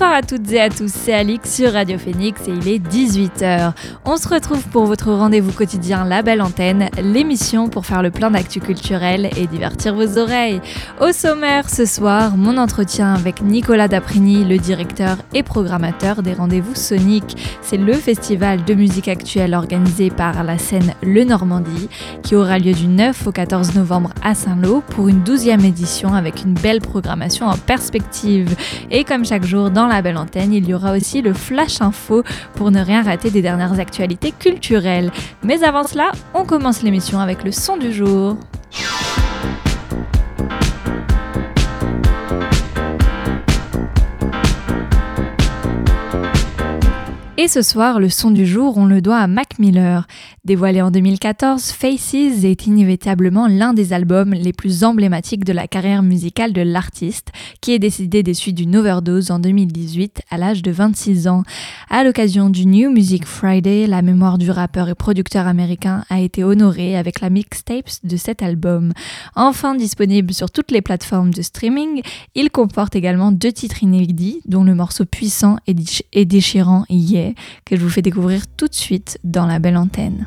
Bonsoir à toutes et à tous, c'est Alix sur Radio Phoenix et il est 18h. On se retrouve pour votre rendez-vous quotidien La Belle Antenne, l'émission pour faire le plein d'actu culturel et divertir vos oreilles. Au sommaire ce soir, mon entretien avec Nicolas Daprini, le directeur et programmateur des rendez-vous Sonic. C'est le festival de musique actuelle organisé par la scène Le Normandie qui aura lieu du 9 au 14 novembre à Saint-Lô pour une 12e édition avec une belle programmation en perspective. Et comme chaque jour, dans la belle antenne, il y aura aussi le Flash Info pour ne rien rater des dernières actualités culturelles. Mais avant cela, on commence l'émission avec le son du jour. Et ce soir, le son du jour, on le doit à Mac Miller. Dévoilé en 2014, Faces est inévitablement l'un des albums les plus emblématiques de la carrière musicale de l'artiste, qui est décédé des suites d'une overdose en 2018 à l'âge de 26 ans. À l'occasion du New Music Friday, la mémoire du rappeur et producteur américain a été honorée avec la mixtape de cet album. Enfin disponible sur toutes les plateformes de streaming, il comporte également deux titres inédits, dont le morceau puissant et déchirant Yeah que je vous fais découvrir tout de suite dans la belle antenne.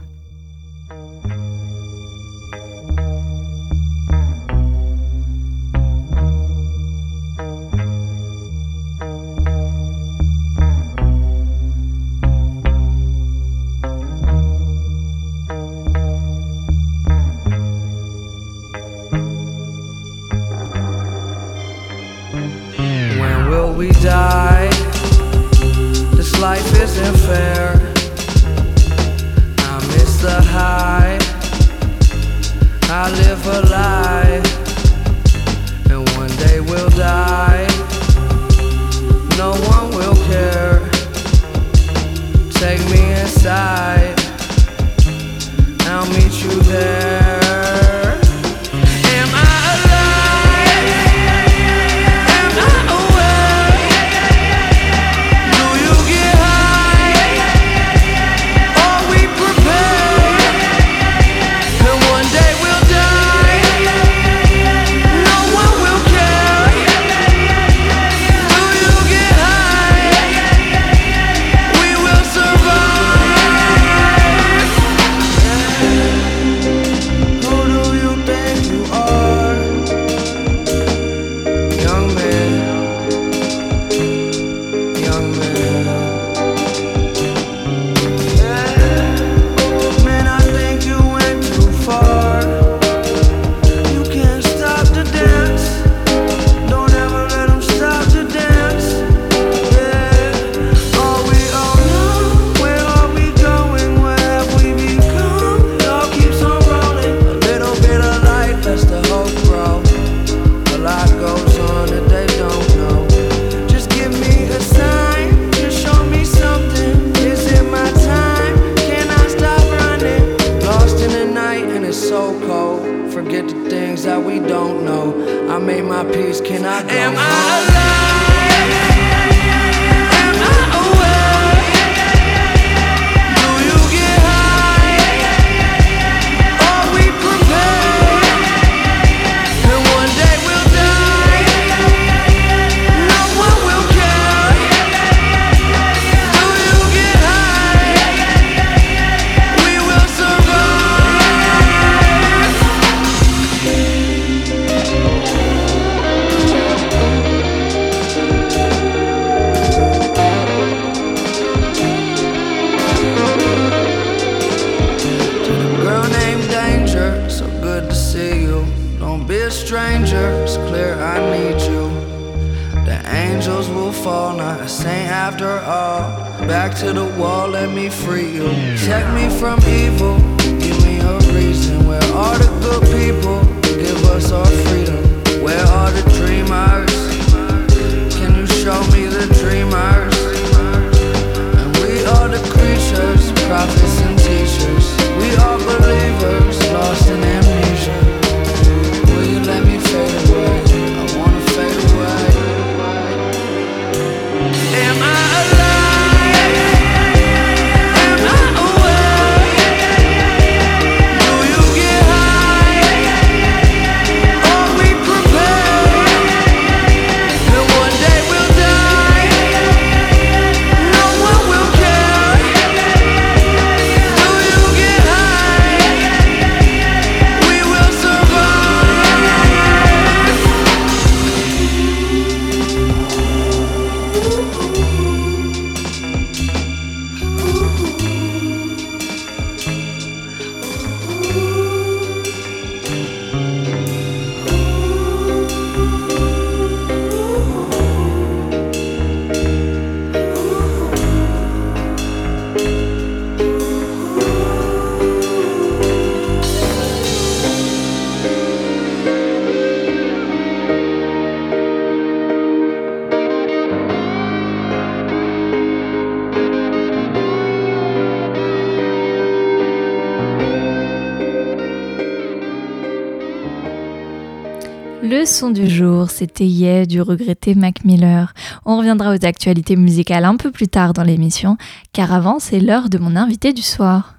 Le son du jour, c'était Yeah du regretté Mac Miller. On reviendra aux actualités musicales un peu plus tard dans l'émission, car avant, c'est l'heure de mon invité du soir.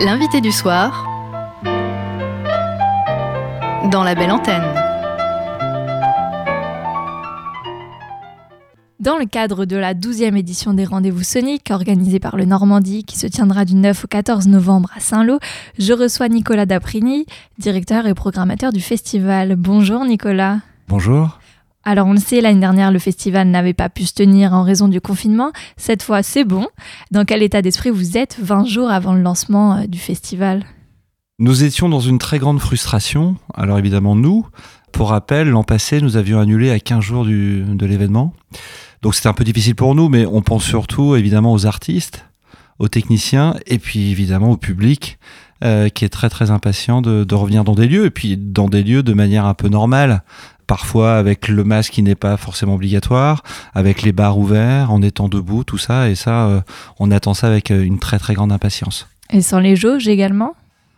L'invité du soir dans la belle antenne. Dans le cadre de la 12e édition des Rendez-vous Soniques, organisée par le Normandie, qui se tiendra du 9 au 14 novembre à Saint-Lô, je reçois Nicolas Daprini, directeur et programmateur du festival. Bonjour Nicolas. Bonjour. Alors on le sait, l'année dernière, le festival n'avait pas pu se tenir en raison du confinement. Cette fois, c'est bon. Dans quel état d'esprit vous êtes 20 jours avant le lancement euh, du festival? Nous étions dans une très grande frustration. Alors évidemment, nous, pour rappel, l'an passé, nous avions annulé à 15 jours du, de l'événement. Donc c'était un peu difficile pour nous, mais on pense surtout évidemment aux artistes, aux techniciens et puis évidemment au public euh, qui est très très impatient de, de, revenir dans des lieux et puis dans des lieux de manière un peu normale. Parfois avec le masque qui n'est pas forcément obligatoire, avec les bars ouverts, en étant debout, tout ça. Et ça, euh, on attend ça avec euh, une très très grande impatience. Et sans les jauges également?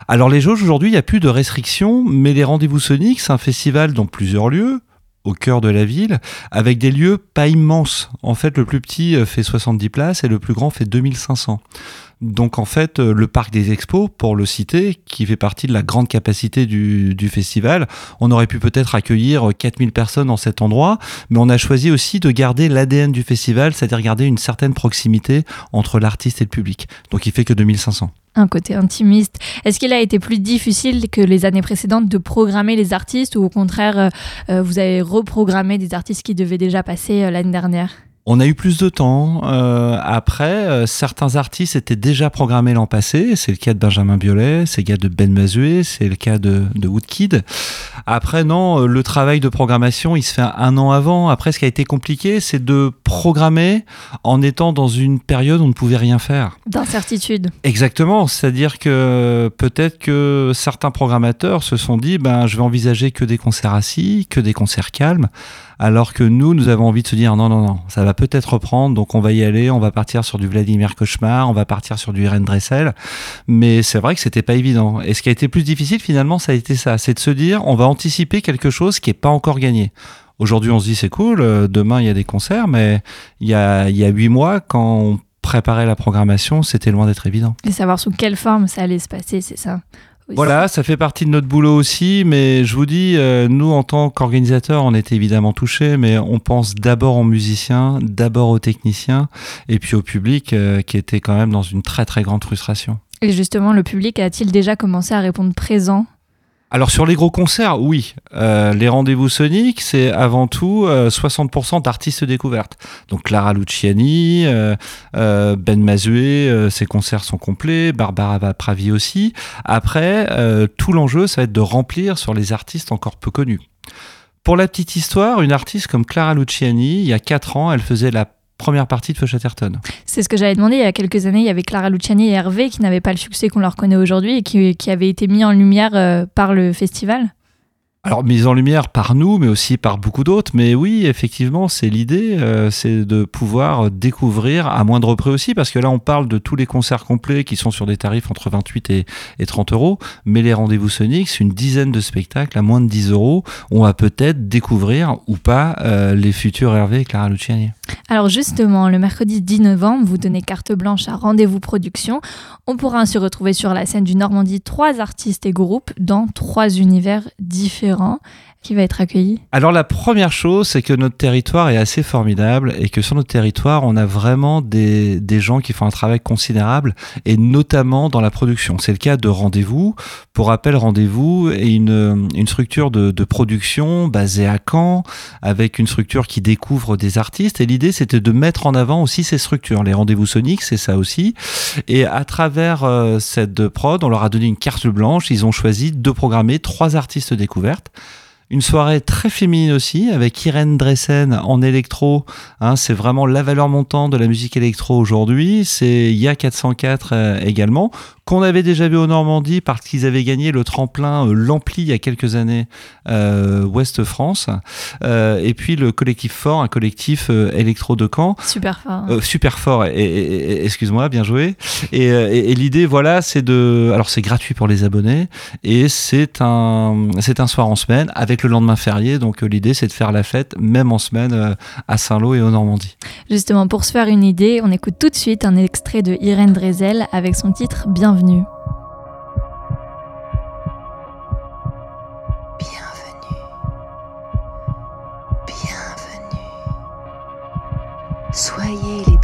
Alors les jauges aujourd'hui, il n'y a plus de restrictions, mais les rendez-vous soniques, c'est un festival dans plusieurs lieux, au cœur de la ville, avec des lieux pas immenses. En fait, le plus petit fait 70 places et le plus grand fait 2500. Donc en fait, le parc des expos, pour le citer, qui fait partie de la grande capacité du, festival, on aurait pu peut-être accueillir 4000 personnes dans cet endroit, mais on a choisi aussi de garder l'ADN du festival, c'est-à-dire garder une certaine proximité entre l'artiste et le public. Donc il fait que 2500 un côté intimiste. Est-ce qu'il a été plus difficile que les années précédentes de programmer les artistes ou au contraire, euh, vous avez reprogrammé des artistes qui devaient déjà passer euh, l'année dernière? On a eu plus de temps. Euh, après, euh, certains artistes étaient déjà programmés l'an passé. C'est le cas de Benjamin Biolay, c'est le cas de Ben Mazué, c'est le cas de, de Woodkid. Après, non, le travail de programmation, il se fait un an avant. Après, ce qui a été compliqué, c'est de programmer en étant dans une période où on ne pouvait rien faire. D'incertitude. Exactement. C'est-à-dire que peut-être que certains programmateurs se sont dit, ben, je vais envisager que des concerts assis, que des concerts calmes alors que nous, nous avons envie de se dire non, non, non, ça va peut-être reprendre, donc on va y aller, on va partir sur du Vladimir Cauchemar, on va partir sur du Irène Dressel, mais c'est vrai que c'était pas évident. Et ce qui a été plus difficile finalement, ça a été ça, c'est de se dire on va anticiper quelque chose qui est pas encore gagné. Aujourd'hui, on se dit c'est cool, euh, demain il y a des concerts, mais il y a huit mois, quand on préparait la programmation, c'était loin d'être évident. Et savoir sous quelle forme ça allait se passer, c'est ça voilà, ça fait partie de notre boulot aussi, mais je vous dis, euh, nous en tant qu'organisateurs, on était évidemment touchés, mais on pense d'abord aux musiciens, d'abord aux techniciens, et puis au public euh, qui était quand même dans une très très grande frustration. Et justement, le public a-t-il déjà commencé à répondre présent alors sur les gros concerts, oui. Euh, les rendez-vous soniques, c'est avant tout euh, 60% d'artistes découvertes. Donc Clara Luciani, euh, euh Ben Mazué, euh, ses concerts sont complets, Barbara Pravi aussi. Après, tout l'enjeu, ça va être de remplir sur les artistes encore peu connus. Pour la petite histoire, une artiste comme Clara Luciani, il y a 4 ans, elle faisait la première partie de Chatterton. C'est ce que j'avais demandé il y a quelques années. Il y avait Clara Luciani et Hervé qui n'avaient pas le succès qu'on leur connaît aujourd'hui et qui, qui avaient été mis en lumière euh, par le festival. Alors, mise en lumière par nous, mais aussi par beaucoup d'autres. Mais oui, effectivement, c'est l'idée, euh, c'est de pouvoir découvrir à moindre prix aussi, parce que là, on parle de tous les concerts complets qui sont sur des tarifs entre 28 et, et 30 euros. Mais les rendez-vous Sonic, c'est une dizaine de spectacles à moins de 10 euros. On va peut-être découvrir ou pas euh, les futurs Hervé et Clara Luciani. Alors justement, le mercredi 10 novembre, vous donnez carte blanche à Rendez-vous Production. On pourra ainsi retrouver sur la scène du Normandie trois artistes et groupes dans trois univers différents différents qui va être accueilli Alors la première chose, c'est que notre territoire est assez formidable et que sur notre territoire, on a vraiment des, des gens qui font un travail considérable et notamment dans la production. C'est le cas de Rendez-vous. Pour rappel, Rendez-vous est une, une structure de, production basée à Caen avec une structure qui découvre des artistes et l'idée c'était de mettre en avant aussi ces structures. Les Rendez-vous Soniques, c'est ça aussi. Et à travers euh, cette prod, on leur a donné une carte blanche. Ils ont choisi de programmer trois artistes découvertes Une soirée très féminine aussi, avec Irène Dressen en électro. Hein, c'est vraiment la valeur montante de la musique électro aujourd'hui. C'est Ya 404 euh, également, qu'on avait déjà vu au Normandie parce qu'ils avaient gagné le tremplin euh, L'Ampli il y a quelques années, euh, Ouest France. Euh, et puis le collectif Fort, un collectif électro de Caen. Super fort. Euh, super fort, et, et- et- excuse-moi, bien joué. Et l'idée, voilà, c'est de. Alors, c'est gratuit pour les abonnés, et c'est un, c'est un soir en semaine avec le lendemain férié. Donc, euh, l'idée, c'est de faire la fête, même en semaine, euh, à Saint-Lô et au Normandie. Justement, pour se faire une idée, on écoute tout de suite un extrait de Irène Drezel avec son titre Bienvenue. Bienvenue. Bienvenue. Soyez les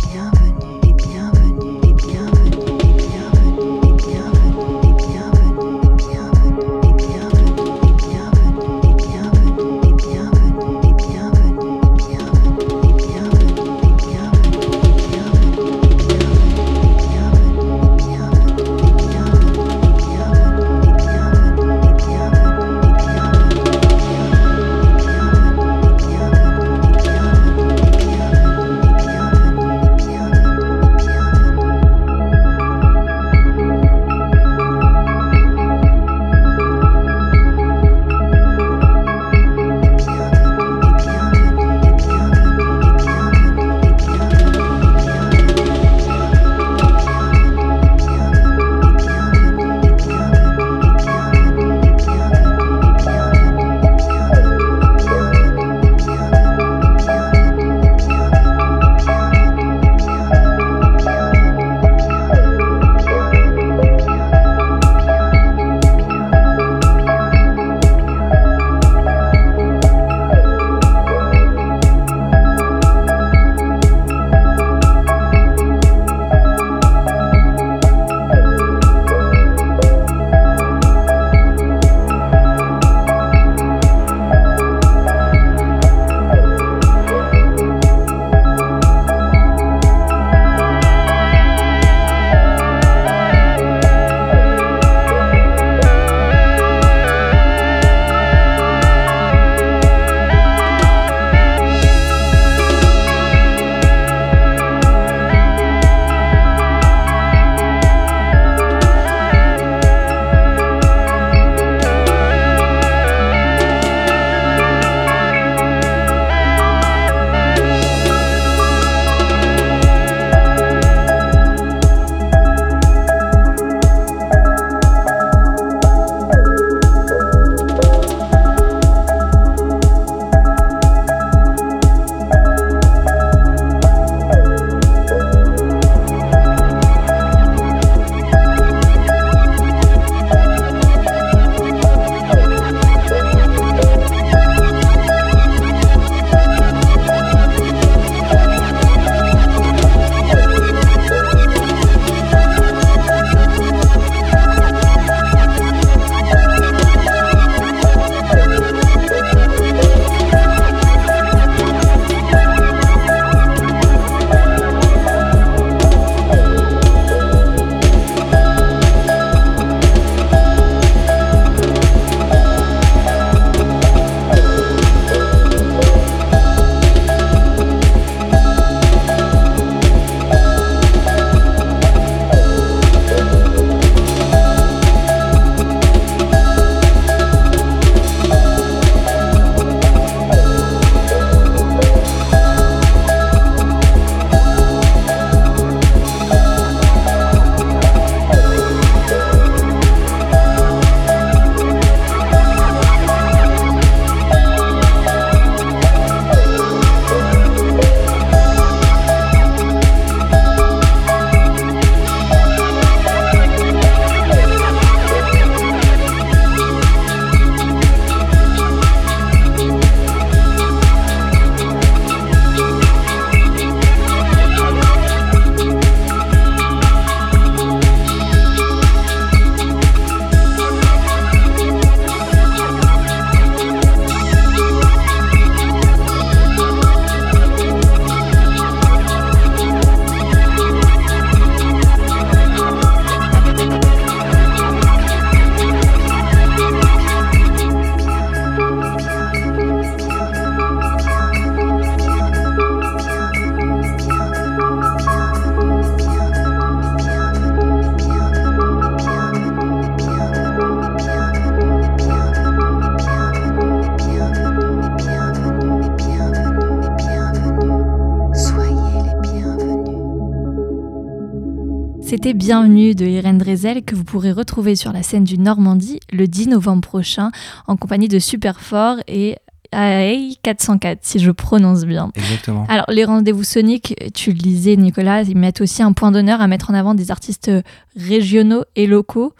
Bienvenue de Irène Drezel que vous pourrez retrouver sur la scène du Normandie le 10 novembre prochain en compagnie de Superfort et AAI 404 si je prononce bien. Exactement. Alors les rendez-vous soniques, tu le disais Nicolas, ils mettent aussi un point d'honneur à mettre en avant des artistes régionaux et locaux.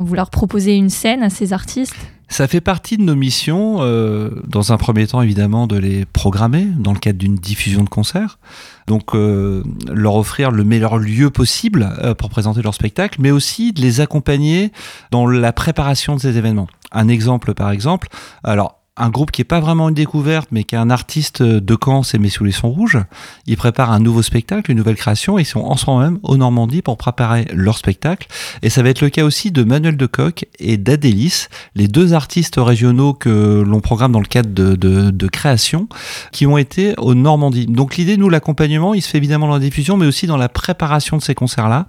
Vous leur proposez une scène à ces artistes? Ça fait partie de nos missions, euh, dans un premier temps évidemment, de les programmer dans le cadre d'une diffusion de concert. Donc euh, leur offrir le meilleur lieu possible euh, pour présenter leur spectacle, mais aussi de les accompagner dans la préparation de ces événements. Un exemple par exemple, alors un groupe qui est pas vraiment une découverte, mais qui est un artiste de Caen, c'est Mes Souliers sont rouges. Ils préparent un nouveau spectacle, une nouvelle création. Ils sont en ce moment même au Normandie pour préparer leur spectacle. Et ça va être le cas aussi de Manuel Decoq et d'Adélis, les deux artistes régionaux que l'on programme dans le cadre de, de, de création, qui ont été au Normandie. Donc l'idée, nous, l'accompagnement, il se fait évidemment dans la diffusion, mais aussi dans la préparation de ces concerts-là.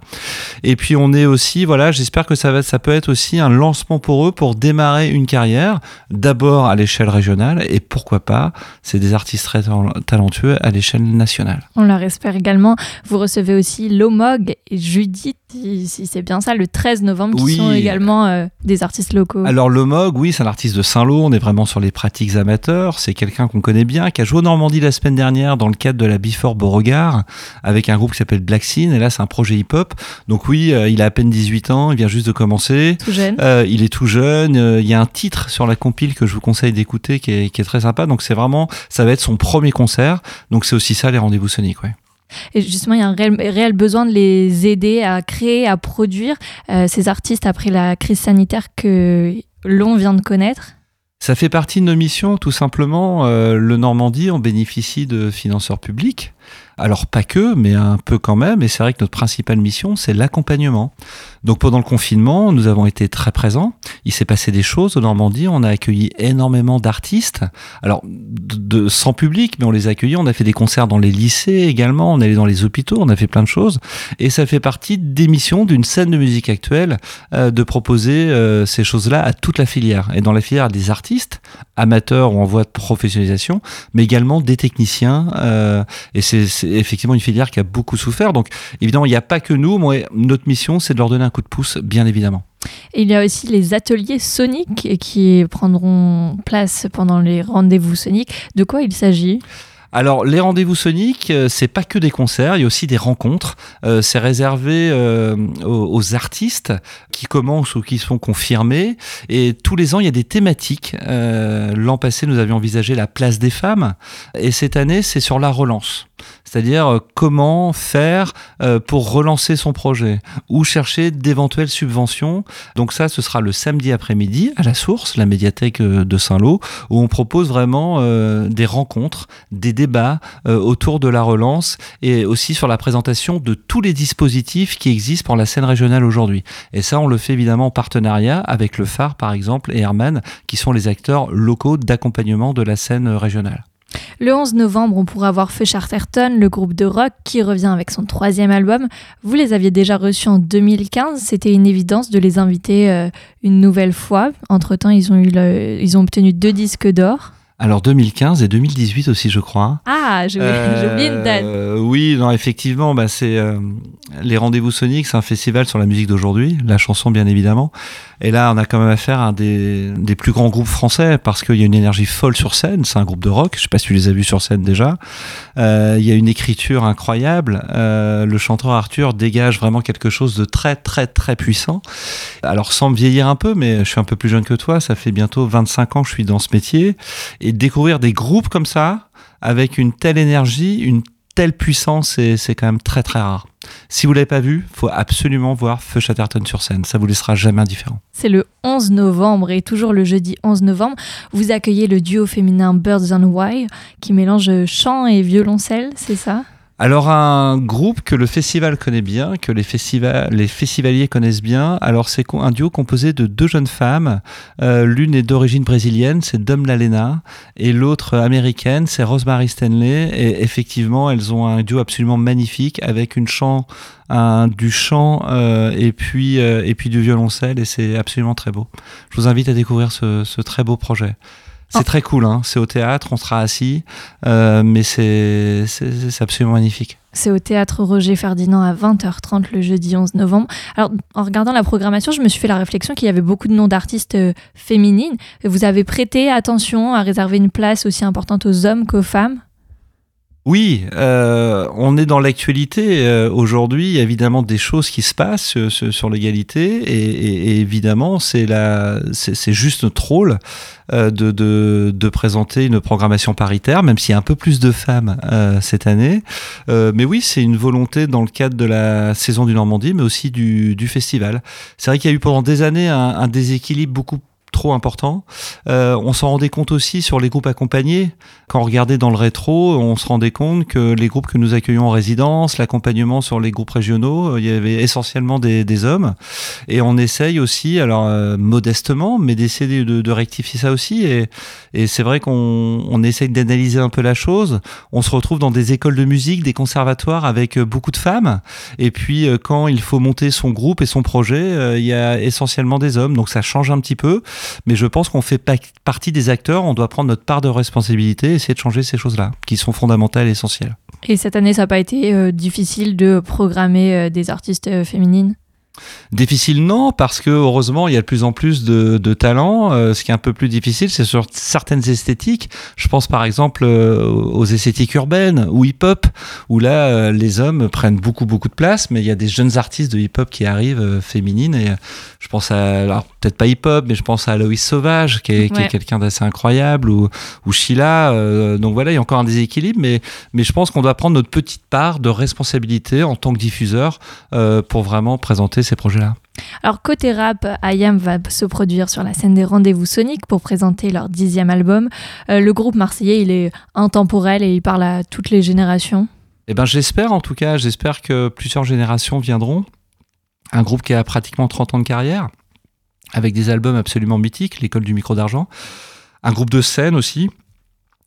Et puis on est aussi, voilà, j'espère que ça va, ça peut être aussi un lancement pour eux pour démarrer une carrière, d'abord à l'échelle régionale et pourquoi pas, c'est des artistes très tal- talentueux à l'échelle nationale. On leur espère également. Vous recevez aussi Lomog et Judith, si, c'est bien ça, le 13 novembre, qui Oui. sont également euh, des artistes locaux. Alors le Mog, oui, c'est un artiste de Saint-Lô, on est vraiment sur les pratiques amateurs, c'est quelqu'un qu'on connaît bien, qui a joué au Normandie la semaine dernière dans le cadre de la Before Beauregard, avec un groupe qui s'appelle Black Scene, et là c'est un projet hip-hop. Donc oui, euh, il a à peine 18 ans, il vient juste de commencer. tout jeune. Euh, il est tout jeune. Il y a un titre sur la compile que je vous conseille d'écouter qui est, qui est très sympa. Donc c'est vraiment, ça va être son premier concert. Donc c'est aussi ça les rendez-vous soniques. Ouais. Et justement, il y a un réel, réel besoin de les aider à créer, à produire euh, ces artistes après la crise sanitaire que l'on vient de connaître? Ça fait partie de nos missions, tout simplement. Euh, le Normandie, on bénéficie de financeurs publics. Alors pas que, mais un peu quand même. Et c'est vrai que notre principale mission, c'est l'accompagnement. Donc pendant le confinement, nous avons été très présents. Il s'est passé des choses au Normandie. On a accueilli énormément d'artistes. Alors de, de- sans public, mais on les a accueillis. On a fait des concerts dans les lycées également. On est allé dans les hôpitaux. On a fait plein de choses. Et ça fait partie des missions d'une scène de musique actuelle euh, de proposer euh, ces choses-là à toute la filière. Et dans la filière, des artistes amateurs ou en voie de professionnalisation, mais également des techniciens. euh, et c'est c'est effectivement une filière qui a beaucoup souffert. Donc évidemment, il n'y a pas que nous. Moi, notre mission, c'est de leur donner un coup de pouce, bien évidemment. Et il y a aussi les ateliers soniques qui prendront place pendant les rendez-vous soniques. De quoi il s'agit? Alors, les rendez-vous soniques, euh, c'est pas que des concerts, il y a aussi des rencontres. Euh, c'est réservé euh, aux, artistes qui commencent ou qui sont confirmés. Et tous les ans, il y a des thématiques. L'an passé, nous avions envisagé la place des femmes. Et cette année, c'est sur la relance. C'est-à-dire euh, comment faire euh, pour relancer son projet ou chercher d'éventuelles subventions. Donc ça, ce sera le samedi après-midi à la source, la médiathèque euh, de Saint-Lô, où on propose vraiment des rencontres, des débats autour de la relance et aussi sur la présentation de tous les dispositifs qui existent pour la scène régionale aujourd'hui. Et ça, on le fait évidemment en partenariat avec le phare, par exemple, et Herman, qui sont les acteurs locaux d'accompagnement de la scène régionale. Le 11 novembre, on pourra voir Feu Charterton, le groupe de rock qui revient avec son troisième album. Vous les aviez déjà reçus en 2015. C'était une évidence de les inviter euh, une nouvelle fois. Entre-temps, ils ont, eu ils ont obtenu deux disques d'or. Alors 2015 et 2018 aussi, je crois. Ah, j'ai j'ai oublié une date. Euh, oui, non, effectivement, bah, c'est euh, les rendez-vous soniques, c'est un festival sur la musique d'aujourd'hui, la chanson bien évidemment. Et là, on a quand même affaire à un des, des plus grands groupes français parce qu'il y a une énergie folle sur scène. C'est un groupe de rock. Je sais pas si tu les as vus sur scène déjà. Euh, il y a une écriture incroyable. Euh, le chanteur Arthur dégage vraiment quelque chose de très très très puissant. Alors sans me vieillir un peu, mais je suis un peu plus jeune que toi. Ça fait bientôt 25 ans que je suis dans ce métier et découvrir des groupes comme ça avec une telle énergie, une telle puissance, c'est quand même très très rare. Si vous l'avez pas vu, faut absolument voir Feu Chatterton sur scène. Ça vous laissera jamais indifférent. C'est le 11 novembre et toujours le jeudi 11 novembre, vous accueillez le duo féminin Birds on Wire qui mélange chant et violoncelle, c'est ça? Alors un groupe que le festival connaît bien, que les, festiva- les festivaliers connaissent bien. Alors c'est un duo composé de deux jeunes femmes. Euh, L'une est d'origine brésilienne, c'est Dom Lalena, et l'autre américaine, c'est Rosemary Stanley. Et effectivement, elles ont un duo absolument magnifique avec une chant, du chant euh, et puis euh, et puis du violoncelle, et c'est absolument très beau. Je vous invite à découvrir ce très beau projet. C'est très cool, hein. c'est au théâtre, on sera assis, euh, mais c'est absolument magnifique. C'est au théâtre Roger Ferdinand à 20h30 le jeudi 11 novembre. Alors, en regardant la programmation, je me suis fait la réflexion qu'il y avait beaucoup de noms d'artistes euh, féminines. Vous avez prêté attention à réserver une place aussi importante aux hommes qu'aux femmes? Oui, euh, on est dans l'actualité euh, aujourd'hui. Évidemment des choses qui se passent euh, sur, l'égalité et, et- et évidemment c'est la, c'est juste notre rôle euh, de, de, de présenter une programmation paritaire, même s'il y a un peu plus de femmes euh, cette année. Mais oui, c'est une volonté dans le cadre de la saison du Normandie, mais aussi du, du festival. C'est vrai qu'il y a eu pendant des années un, un déséquilibre beaucoup trop important. Euh, on s'en rendait compte aussi sur les groupes accompagnés. Quand on regardait dans le rétro, on se rendait compte que les groupes que nous accueillons en résidence, l'accompagnement sur les groupes régionaux, euh, il y avait essentiellement des, des hommes. Et on essaye aussi, alors euh, modestement, mais d'essayer de, de rectifier ça aussi. Et, et c'est vrai qu'on on essaye d'analyser un peu la chose. On se retrouve dans des écoles de musique, des conservatoires avec euh, beaucoup de femmes. Et puis euh, quand il faut monter son groupe et son projet, il y a essentiellement des hommes. Donc ça change un petit peu. Mais je pense qu'on fait pa- partie des acteurs. On doit prendre notre part de responsabilité et essayer de changer ces choses-là, qui sont fondamentales et essentielles. Et cette année, ça n'a pas été euh, difficile de programmer euh, des artistes euh, féminines? Difficile non, parce que heureusement il y a de plus en plus de, de talents. Euh, ce qui est un peu plus difficile, c'est sur certaines esthétiques. Je pense par exemple euh, aux esthétiques urbaines ou hip-hop, où là euh, les hommes prennent beaucoup beaucoup de place, mais il y a des jeunes artistes de hip-hop qui arrivent féminines. Et je pense à, alors peut-être pas hip-hop, mais je pense à Aloïs Sauvage, qui est, quelqu'un d'assez incroyable, ou, ou Sheila. euh, donc voilà, il y a encore un déséquilibre, mais mais je pense qu'on doit prendre notre petite part de responsabilité en tant que diffuseur euh, pour vraiment présenter ces projets-là. Alors, côté rap, IAM va se produire sur la scène des rendez-vous soniques pour présenter leur dixième album. Euh, le groupe marseillais, il est intemporel et il parle à toutes les générations. Eh ben, j'espère en tout cas, j'espère que plusieurs générations viendront. Un groupe qui a pratiquement 30 ans de carrière, avec des albums absolument mythiques, l'école du micro d'argent. Un groupe de scène aussi.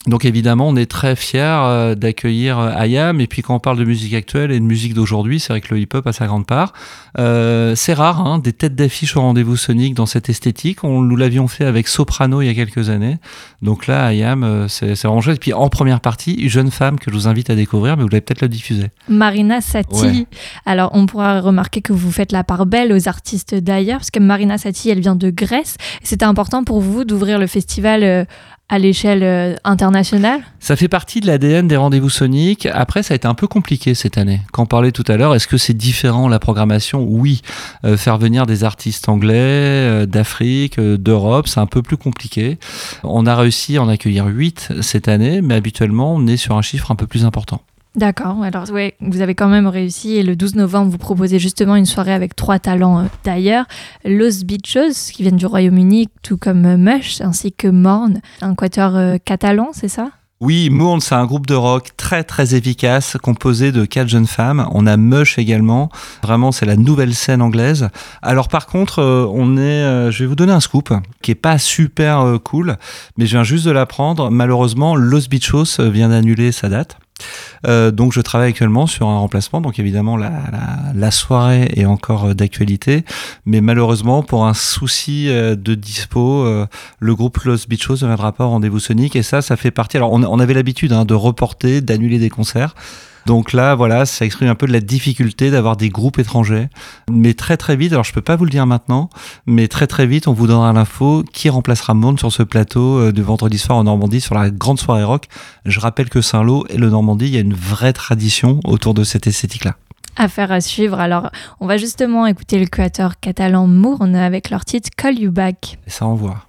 Donc évidemment, on est très fiers euh, d'accueillir euh, IAM. Et puis quand on parle de musique actuelle et de musique d'aujourd'hui, c'est vrai que le hip-hop a sa grande part. Euh, c'est rare, hein, des têtes d'affiche au rendez-vous sonique dans cette esthétique. On, nous l'avions fait avec Soprano il y a quelques années. Donc là, IAM, euh, c'est vraiment chouette. Et puis en première partie, une jeune femme que je vous invite à découvrir, mais vous l'avez peut-être le diffuser. Marina Sati. Ouais. Alors, on pourra remarquer que vous faites la part belle aux artistes d'ailleurs, parce que Marina Sati, elle vient de Grèce. C'était important pour vous d'ouvrir le festival euh, à l'échelle euh, internationale? Ça fait partie de l'ADN des rendez-vous soniques. Après, ça a été un peu compliqué cette année. Quand on parlait tout à l'heure, est-ce que c'est différent la programmation? Oui. Euh, faire venir des artistes anglais, euh, d'Afrique, d'Europe, c'est un peu plus compliqué. On a réussi à en accueillir 8 cette année, mais habituellement, on est sur un chiffre un peu plus important. D'accord, alors vous avez quand même réussi et le 12 novembre, vous proposez justement une soirée avec trois talents euh, d'ailleurs, Los Bichos qui viennent du Royaume-Uni, tout comme euh, Mush, ainsi que Morn, un quatuor euh, catalan, c'est ça? Oui, Mourne, c'est un groupe de rock très très efficace, composé de quatre jeunes femmes. On a Mush également. Vraiment, c'est la nouvelle scène anglaise. Alors par contre, on est, je vais vous donner un scoop qui est pas super cool, mais je viens juste de l'apprendre. Malheureusement, Los Bichos vient d'annuler sa date. Euh, donc je travaille actuellement sur un remplacement. Donc évidemment la, soirée est encore euh, d'actualité, mais malheureusement pour un souci euh, de dispo, le groupe Los Bichos ne viendra pas au rendez-vous Sonic et ça, ça fait partie. Alors on, on avait l'habitude hein, de reporter, d'annuler des concerts. Donc là, voilà, ça exprime un peu de la difficulté d'avoir des groupes étrangers. Mais très très vite, alors je peux pas vous le dire maintenant, mais très très vite, on vous donnera l'info qui remplacera Monde sur ce plateau euh, de vendredi soir en Normandie sur la grande soirée rock. Je rappelle que Saint-Lô et le Normandie, il y a une vraie tradition autour de cette esthétique-là. Affaire à suivre. Alors, on va justement écouter le quatuor catalan Mourne avec leur titre Call You Back. Et ça envoie.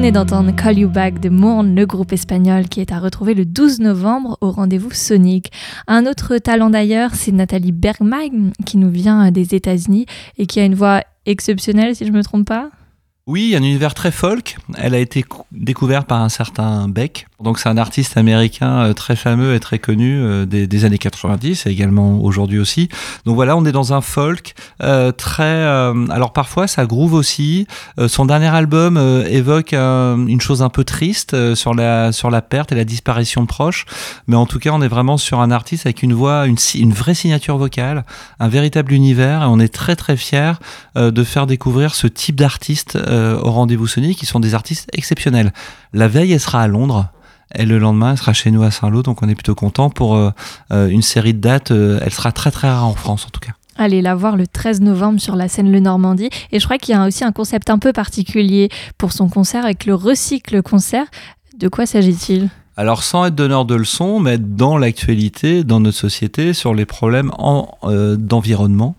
Venez d'entendre Call You Back de Mourne, le groupe espagnol qui est à retrouver le 12 novembre au rendez-vous Sonic. Un autre talent d'ailleurs, c'est Nathalie Bergman qui nous vient des États-Unis et qui a une voix exceptionnelle si je me trompe pas. Oui, un univers très folk. Elle a été cou- découverte par un certain Beck. Donc c'est un artiste américain euh, très fameux et très connu euh, des, des années 90 et également aujourd'hui aussi. Donc voilà, on est dans un folk euh, très... euh, alors parfois ça groove aussi. Euh, son dernier album euh, évoque euh, une chose un peu triste sur, la, sur la perte et la disparition de proches. Mais en tout cas, on est vraiment sur un artiste avec une voix, une, une vraie signature vocale, un véritable univers. Et on est très très fiers de faire découvrir ce type d'artistes au rendez-vous Sony qui sont des artistes exceptionnels. La veille, elle sera à Londres. Et le lendemain, elle sera chez nous à Saint-Lô, donc on est plutôt content pour euh, euh, une série de dates. euh, elle sera très très rare en France en tout cas. Allez la voir le 13 novembre sur la scène Le Normandie. Et je crois qu'il y a aussi un concept un peu particulier pour son concert avec le Recycle Concert. De quoi s'agit-il? Alors sans être donneur de leçons, mais être dans l'actualité, dans notre société, sur les problèmes en, euh, d'environnement.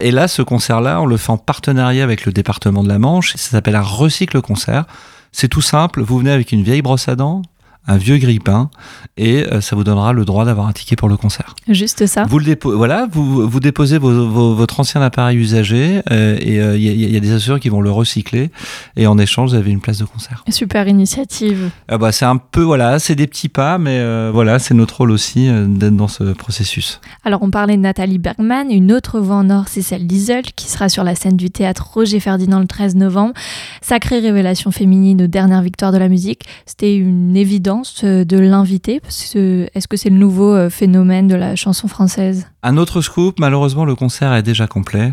Et là, ce concert-là, on le fait en partenariat avec le département de la Manche. Ça s'appelle un recycle concert. C'est tout simple. Vous venez avec une vieille brosse à dents, un vieux grille-pain, et euh, ça vous donnera le droit d'avoir un ticket pour le concert. Juste ça Vous le dépo- voilà, vous, vous déposez vos- vos- votre ancien appareil usagé, euh, et il y, a- y a des assureurs qui vont le recycler, et en échange, vous avez une place de concert. Super initiative. Ah bah, c'est un peu, voilà, c'est des petits pas, mais euh, voilà, c'est notre rôle aussi euh, d'être dans ce processus. Alors on parlait de Nathalie Bergman, une autre voix en or, c'est celle d'Isol, qui sera sur la scène du théâtre Roger Ferdinand le 13 novembre. Sacrée révélation féminine aux dernières victoires de la musique. C'était une évidence euh, de l'inviter, est-ce que c'est le nouveau euh, phénomène de la chanson française? Un autre scoop, malheureusement, le concert est déjà complet.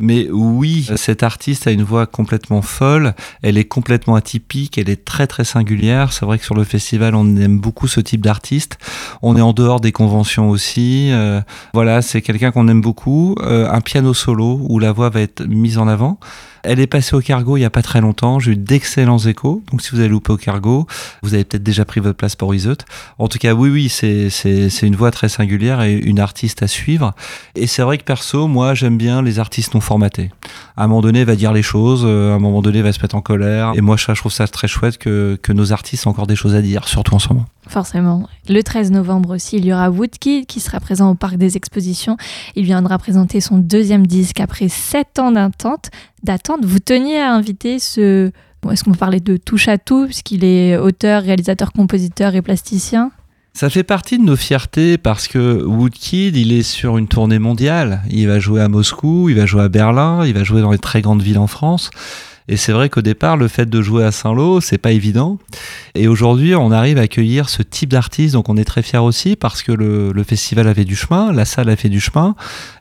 Mais oui, cette artiste a une voix complètement folle. Elle est complètement atypique. Elle est très très singulière. C'est vrai que sur le festival, on aime beaucoup ce type d'artiste. On est en dehors des conventions aussi. Euh, voilà, c'est quelqu'un qu'on aime beaucoup. Euh, un piano solo où la voix va être mise en avant. Elle est passée au cargo il y a pas très longtemps. J'ai eu d'excellents échos. Donc si vous avez loupé au cargo, vous avez peut-être déjà pris votre place pour Iseut. En tout cas, oui, oui, c'est une voix très singulière et une artiste à suivre. Et c'est vrai que perso, moi, j'aime bien les artistes non formatés. À un moment donné, va dire les choses, euh, à un moment donné, va se mettre en colère. Et moi, je trouve ça très chouette que, que nos artistes ont encore des choses à dire, surtout en ce moment. Forcément. Le 13 novembre aussi, il y aura Woodkid qui sera présent au Parc des Expositions. Il viendra présenter son deuxième disque après sept ans d'attente. Vous teniez à inviter ce... Est-ce qu'on parler de touche à tout, puisqu'il est auteur, réalisateur, compositeur et plasticien? Ça fait partie de nos fiertés parce que Woodkid, il est sur une tournée mondiale. Il va jouer à Moscou, il va jouer à Berlin, il va jouer dans les très grandes villes en France. Et c'est vrai qu'au départ, le fait de jouer à Saint-Lô, c'est pas évident. Et aujourd'hui, on arrive à accueillir ce type d'artiste, donc on est très fiers aussi parce que le, le festival avait du chemin, la salle a fait du chemin.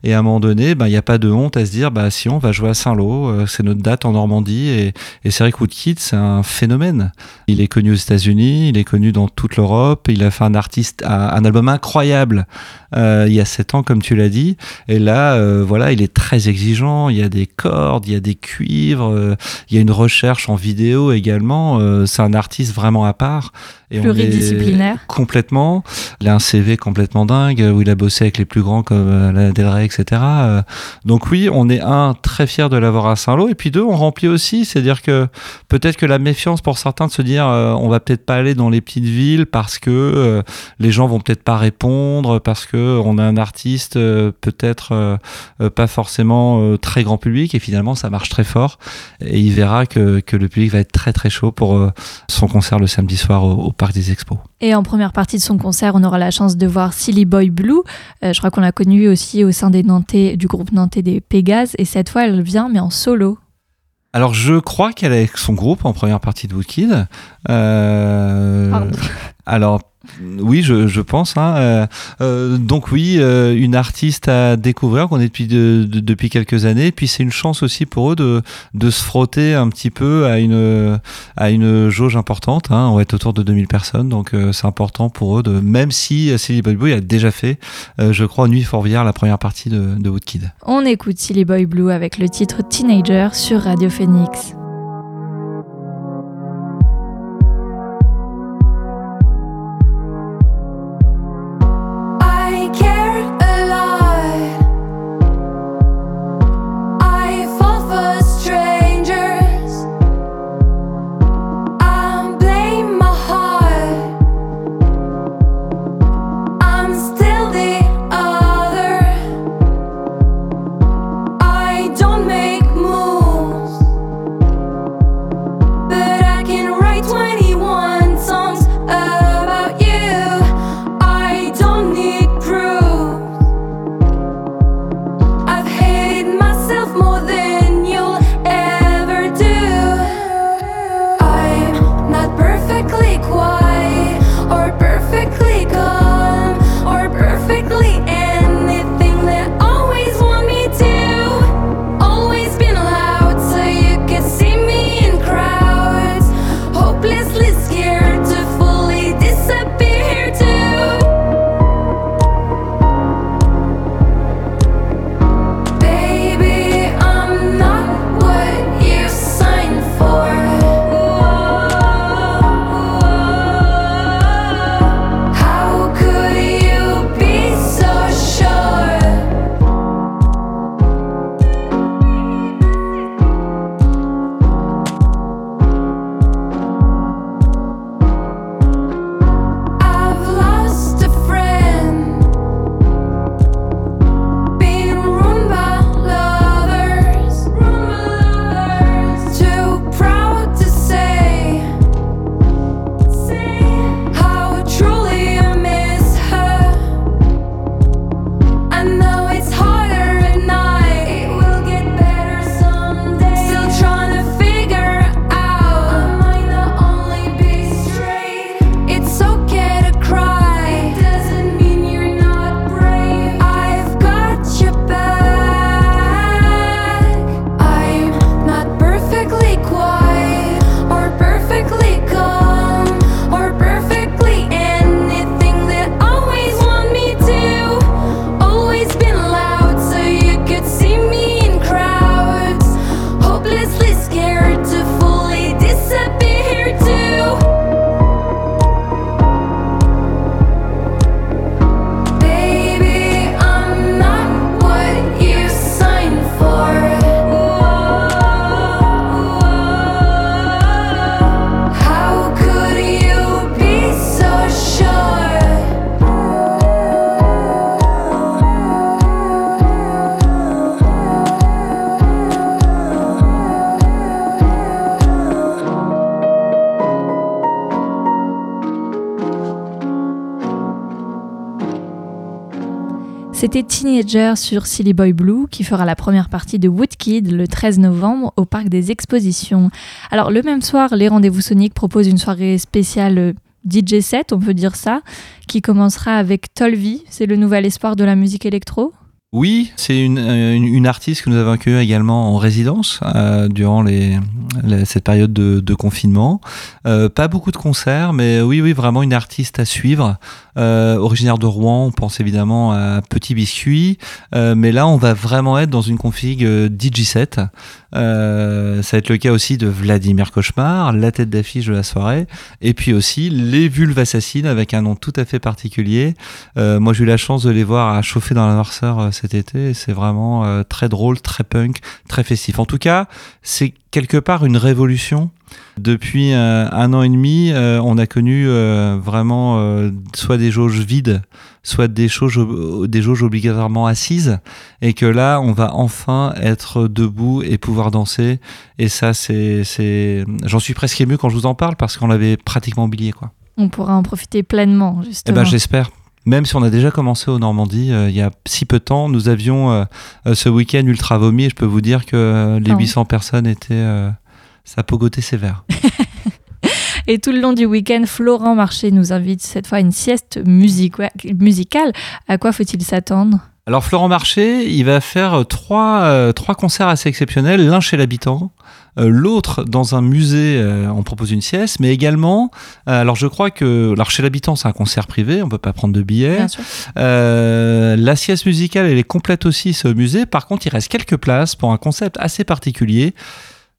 Et à un moment donné, ben, il n'y a pas de honte à se dire, bah, si on va jouer à Saint-Lô, euh, c'est notre date en Normandie. Et, et c'est vrai que Woodkid, c'est un phénomène. Il est connu aux États-Unis, il est connu dans toute l'Europe. Il a fait un artiste, un, album incroyable euh, il y a sept ans, comme tu l'as dit. Et là, euh, voilà, il est très exigeant. Il y a des cordes, il y a des cuivres, il y a une recherche en vidéo également. Euh, c'est un artiste vraiment à part. Et on est Pluridisciplinaire. Complètement. Il a un CV complètement dingue où il a bossé avec les plus grands comme euh, Lana Del Rey, etc. Euh, Donc oui, on est un très fier de l'avoir à Saint-Lô et puis deux, on remplit aussi, c'est-à-dire que peut-être que la méfiance pour certains de se dire euh, on va peut-être pas aller dans les petites villes parce que euh, les gens vont peut-être pas répondre parce que on a un artiste euh, peut-être pas forcément très grand public et finalement ça marche très fort et il verra que, que le public va être très très chaud pour son concert le samedi soir au, au Parc des Expos. Et en première partie de son concert, on aura la chance de voir Silly Boy Blue. Euh, je crois qu'on l'a connue aussi au sein des Nantais, du groupe nantais des Pégases. Et cette fois, elle vient, mais en solo. Alors je crois qu'elle est avec son groupe en première partie de Woodkid. Euh, Pardon. Alors oui, je, pense. hein. Euh, euh, donc oui, euh, une artiste à découvrir qu'on est depuis de- de- depuis quelques années. Puis c'est une chance aussi pour eux de, de se frotter un petit peu à une à une jauge importante. hein. On va être autour de 2000 personnes, donc c'est important pour eux de même si Silly Boy Blue a déjà fait, je crois, Nuit Fourvière, la première partie de, de Woodkid. On écoute Silly Boy Blue avec le titre Teenager sur Radio Phoenix. C'était Teenager sur Silly Boy Blue qui fera la première partie de Woodkid le 13 novembre au Parc des Expositions. Alors le même soir, les Rendez-vous Soniques proposent une soirée spéciale euh, DJ set, on peut dire ça, qui commencera avec Tolvi, c'est le nouvel espoir de la musique électro. Oui, c'est une, euh, une, artiste que nous avons accueillie également en résidence euh, durant cette période de, confinement. Euh, pas beaucoup de concerts, mais oui, oui, vraiment une artiste à suivre. Originaire de Rouen, on pense évidemment à Petit Biscuit, mais là, on va vraiment être dans une config euh, DJ7. Euh, ça va être le cas aussi de Vladimir Cauchemar, la tête d'affiche de la soirée, et puis aussi les Vulves Assassines avec un nom tout à fait particulier. Euh, moi, j'ai eu la chance de les voir à chauffer dans la noirceur euh, cet été. C'est vraiment euh, très drôle, très punk, très festif. En tout cas, c'est quelque part une révolution. Depuis euh, un an et demi, euh, on a connu euh, vraiment soit des jauges vides, soit des jauges, des jauges obligatoirement assises, et que là, on va enfin être debout et pouvoir danser. Et ça, c'est, c'est, j'en suis presque ému quand je vous en parle parce qu'on l'avait pratiquement oublié, quoi. On pourra en profiter pleinement, Eh justement. ben, j'espère. Même si on a déjà commencé au Normandie euh, il y a si peu de temps, nous avions euh, euh, ce week-end ultra vomi et je peux vous dire que les Ah. 800 personnes étaient. ça pogotait sévère. Et tout le long du week-end, Florent Marché nous invite cette fois à une sieste musique- ouais, musicale. À quoi faut-il s'attendre? Alors Florent Marché, il va faire trois, euh, trois concerts assez exceptionnels, l'un chez l'habitant, l'autre dans un musée, euh, on propose une sieste, mais également, euh, alors je crois que, alors chez l'habitant c'est un concert privé, on peut pas prendre de billets, Bien sûr. Euh, la sieste musicale, elle est complète aussi, c'est au musée. Par contre, il reste quelques places pour un concept assez particulier.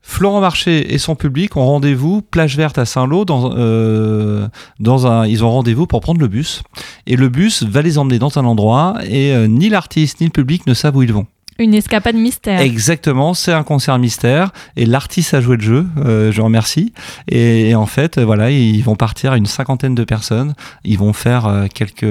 Florent Marché et son public ont rendez-vous plage verte à Saint-Lô dans, euh, dans un ils ont rendez-vous pour prendre le bus et le bus va les emmener dans un endroit et euh, ni l'artiste ni le public ne savent où ils vont. Une escapade mystère. Exactement, c'est un concert mystère et l'artiste a joué le jeu, euh, je remercie. Et, et en fait, euh, voilà, ils vont partir à une cinquantaine de personnes. Ils vont faire euh, quelques,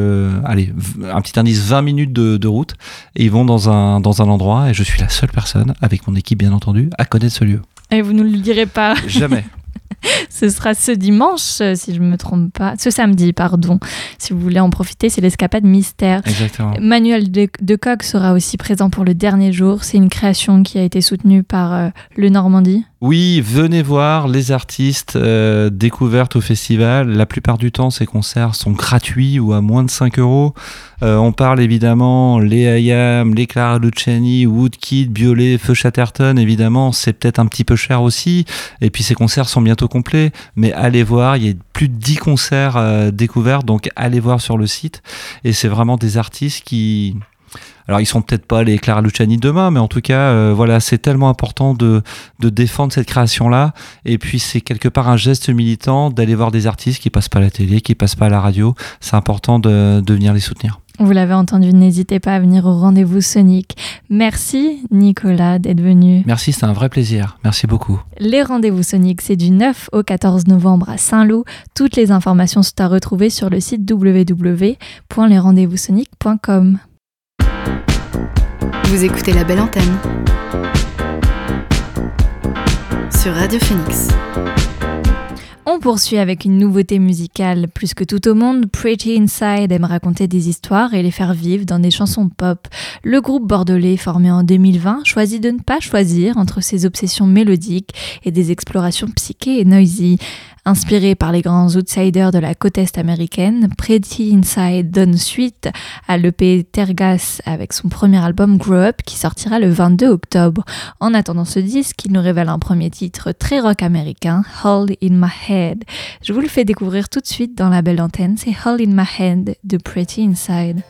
allez, un petit indice, 20 minutes de, de route. Et ils vont dans un, dans un endroit et je suis la seule personne, avec mon équipe bien entendu, à connaître ce lieu. Et vous ne le direz pas. Jamais. Ce sera ce dimanche, euh, si je me trompe pas. Ce samedi, pardon. Si vous voulez en profiter, c'est l'escapade mystère. Exactement. Manuel de, Decoq sera aussi présent pour le dernier jour. C'est une création qui a été soutenue par euh, le Normandie. Oui, venez voir les artistes euh, découvertes au festival. La plupart du temps, ces concerts sont gratuits ou à moins de 5 euros. Euh, on parle évidemment les Ayam, les Clara Luciani, Woodkid, Biolay, Feu Chatterton. Évidemment, c'est peut-être un petit peu cher aussi. Et puis ces concerts sont bientôt complets. Mais allez voir, il y a plus de 10 concerts euh, découverts. Donc allez voir sur le site. Et c'est vraiment des artistes qui... Alors ils sont peut-être pas les Clara Luciani demain, mais en tout cas, euh, voilà, c'est tellement important de, de défendre cette création-là. Et puis c'est quelque part un geste militant d'aller voir des artistes qui passent pas à la télé, qui passent pas à la radio. C'est important de, de venir les soutenir. Vous l'avez entendu, n'hésitez pas à venir au rendez-vous Sonic. Merci Nicolas d'être venu. Merci, c'était un vrai plaisir. Merci beaucoup. Les rendez-vous Sonic, c'est du 9 au 14 novembre à Saint-Lô. Toutes les informations sont à retrouver sur le site www.lesrendezvoussonic.com. Vous écoutez la belle antenne sur Radio Phoenix. On poursuit avec une nouveauté musicale. Plus que tout au monde, Pretty Inside aime raconter des histoires et les faire vivre dans des chansons pop. Le groupe bordelais, formé en 2020, choisit de ne pas choisir entre ses obsessions mélodiques et des explorations psychées et noisy. Inspiré par les grands outsiders de la côte est américaine, Pretty Inside donne suite à l'EP Tergas avec son premier album Grow Up qui sortira le 22 octobre. En attendant ce disque, il nous révèle un premier titre très rock américain, Hold in My Head. Je vous le fais découvrir tout de suite dans la belle antenne, c'est Hold in My Head de Pretty Inside.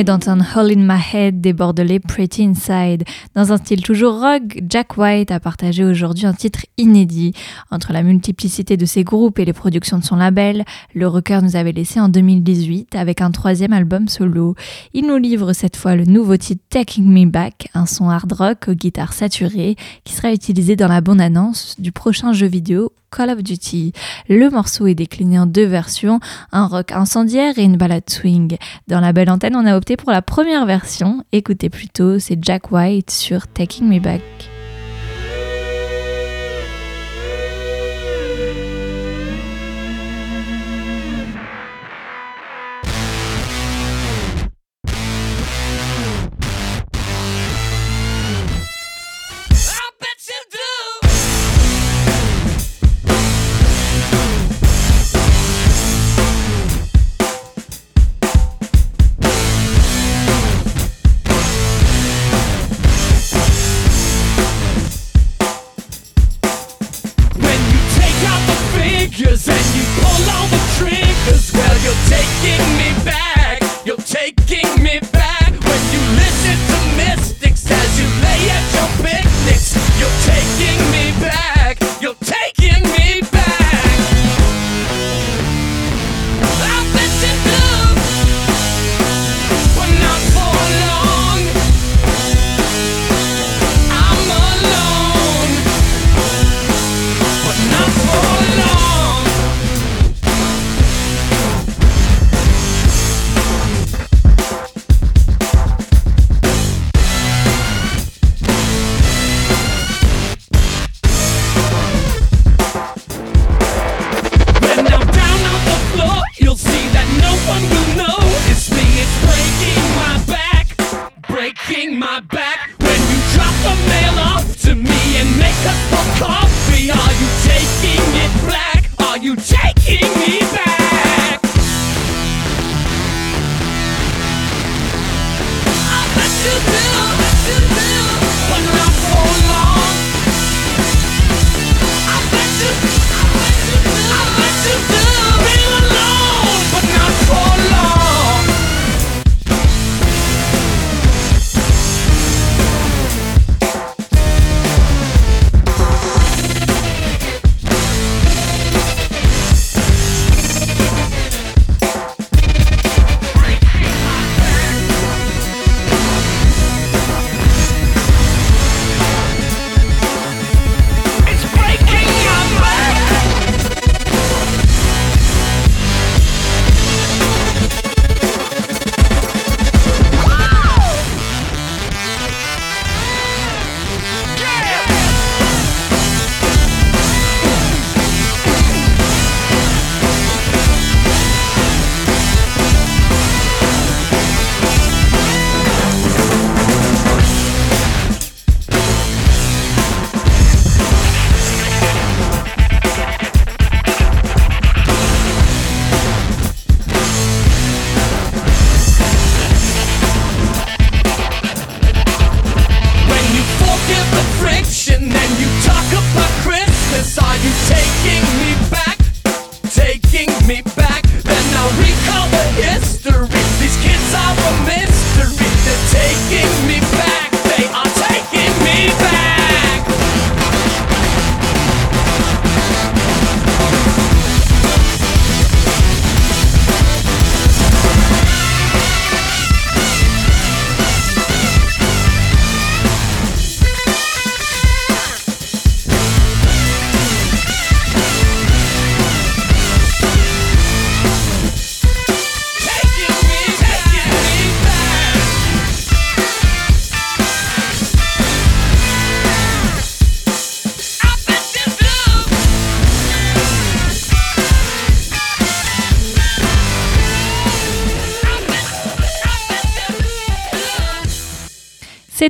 Venez d'entendre Hole in My Head des Bordelais Pretty Inside. Dans un style toujours rock, Jack White a partagé aujourd'hui un titre inédit. Entre la multiplicité de ses groupes et les productions de son label, le rocker nous avait laissé en 2018 avec un troisième album solo. Il nous livre cette fois le nouveau titre Taking Me Back, un son hard rock aux guitares saturées qui sera utilisé dans la bande-annonce du prochain jeu vidéo Call of Duty. Le morceau est décliné en deux versions, un rock incendiaire et une balade swing. Dans la belle antenne, on a opté pour la première version. Écoutez plutôt, c'est Jack White sur Taking Me Back.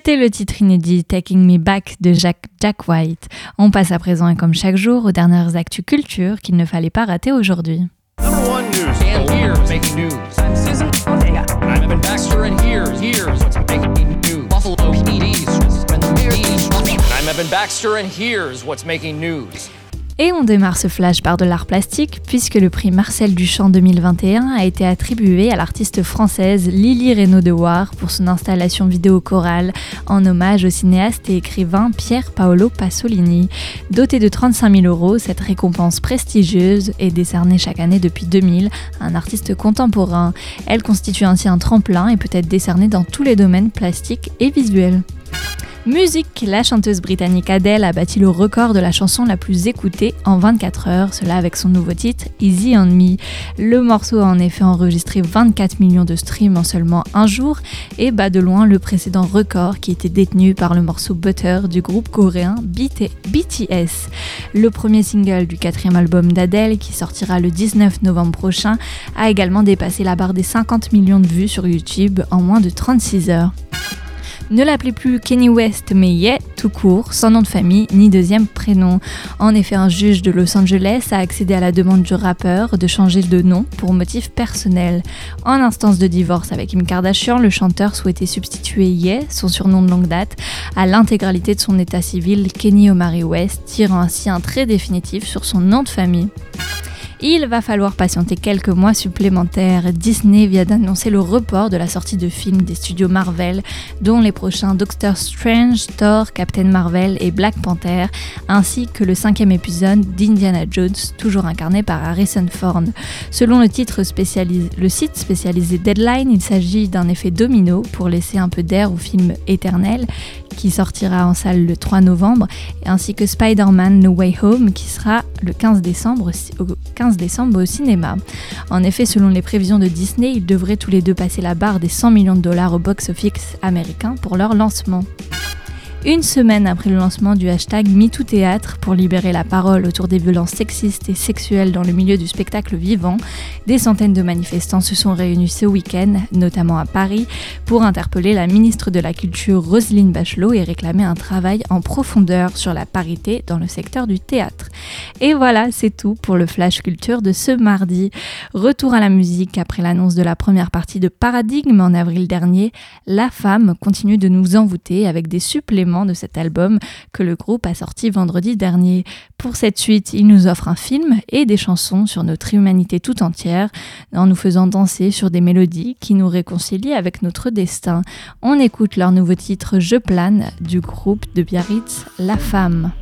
C'était le titre inédit Taking Me Back de Jack, Jack White. On passe à présent et comme chaque jour aux dernières actus culture qu'il ne fallait pas rater aujourd'hui. I'm Evan Baxter, and here's what's making news? Et on démarre ce flash par de l'art plastique, puisque le prix Marcel Duchamp 2021 a été attribué à l'artiste française Lily Reynaud de War pour son installation vidéo chorale en hommage au cinéaste et écrivain Pier Paolo Pasolini. Dotée de 35 000 euros, cette récompense prestigieuse est décernée chaque année depuis 2000 à un artiste contemporain. Elle constitue ainsi un tremplin et peut être décernée dans tous les domaines plastiques et visuels. Musique, la chanteuse britannique Adele a bâti le record de la chanson la plus écoutée en 24 heures, cela avec son nouveau titre Easy on Me. Le morceau a en effet enregistré 24 millions de streams en seulement un jour et bat de loin le précédent record qui était détenu par le morceau Butter du groupe coréen BT BTS. Le premier single du quatrième album d'Adele, qui sortira le 19 novembre prochain, a également dépassé la barre des 50 millions de vues sur YouTube en moins de 36 heures. Ne l'appelez plus Kenny West, mais Ye, tout court, sans nom de famille ni deuxième prénom. En effet, un juge de Los Angeles a accédé à la demande du rappeur de changer de nom pour motif personnel. En instance de divorce avec Kim Kardashian, le chanteur souhaitait substituer Ye, son surnom de longue date, à l'intégralité de son état civil Kenny Omari West, tirant ainsi un trait définitif sur son nom de famille. Il va falloir patienter quelques mois supplémentaires. Disney vient d'annoncer le report de la sortie de films des studios Marvel, dont les prochains Doctor Strange, Thor, Captain Marvel et Black Panther, ainsi que le cinquième épisode d'Indiana Jones, toujours incarné par Harrison Ford. Selon le, le site spécialisé Deadline, il s'agit d'un effet domino pour laisser un peu d'air au film éternel qui sortira en salle le 3 novembre, ainsi que Spider-Man No Way Home qui sera le 15 décembre, au 15 décembre au cinéma. En effet, selon les prévisions de Disney, ils devraient tous les deux passer la barre des 100 millions de dollars au box-office américain pour leur lancement. Une semaine après le lancement du hashtag MeTooThéâtre pour libérer la parole autour des violences sexistes et sexuelles dans le milieu du spectacle vivant, des centaines de manifestants se sont réunis ce week-end, notamment à Paris, pour interpeller la ministre de la Culture Roselyne Bachelot et réclamer un travail en profondeur sur la parité dans le secteur du théâtre. Et voilà, c'est tout pour le Flash Culture de ce mardi. Retour à la musique après l'annonce de la première partie de Paradigme en avril dernier, La Femme continue de nous envoûter avec des suppléments de cet album que le groupe a sorti vendredi dernier. Pour cette suite, il nous offre un film et des chansons sur notre humanité tout entière, en nous faisant danser sur des mélodies qui nous réconcilient avec notre destin. On écoute leur nouveau titre Je plane du groupe de Biarritz, La Femme.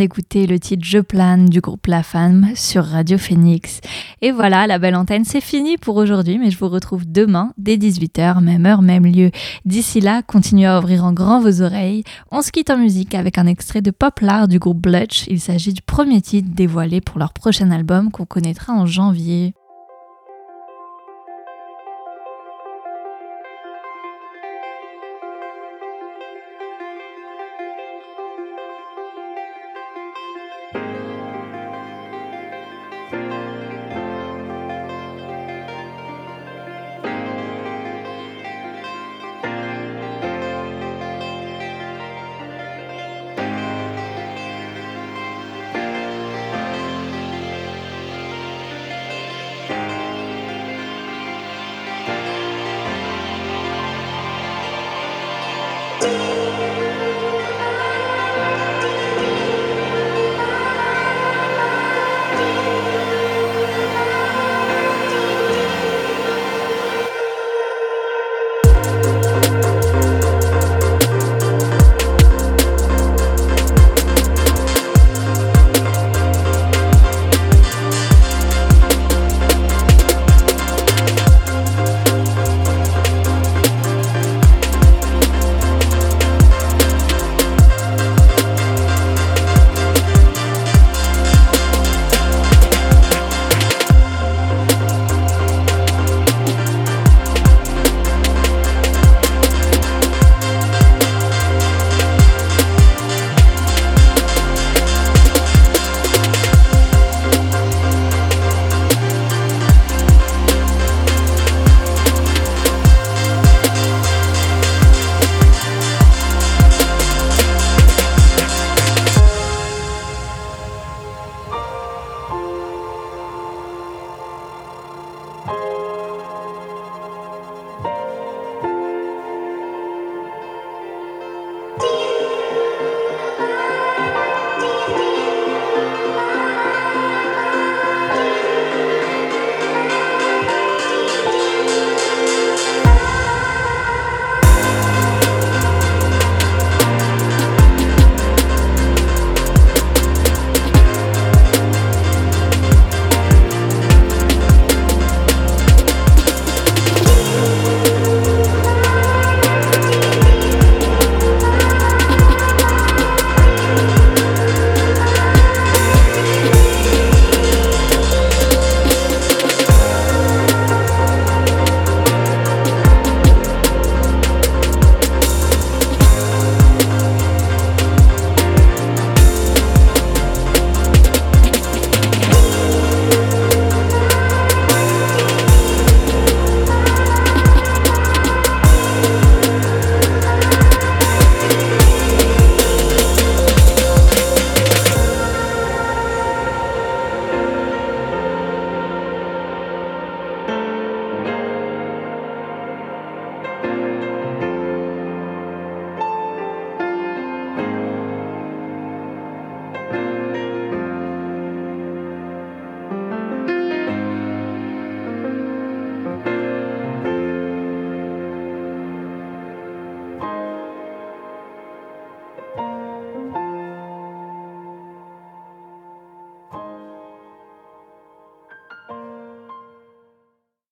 D'écouter le titre Je plane du groupe La Femme sur Radio Phoenix. Et voilà, la belle antenne, c'est fini pour aujourd'hui, mais je vous retrouve demain dès 18h, même heure, même lieu. D'ici là, continuez à ouvrir en grand vos oreilles. On se quitte en musique avec un extrait de Poplar du groupe Blutch. Il s'agit du premier titre dévoilé pour leur prochain album qu'on connaîtra en janvier.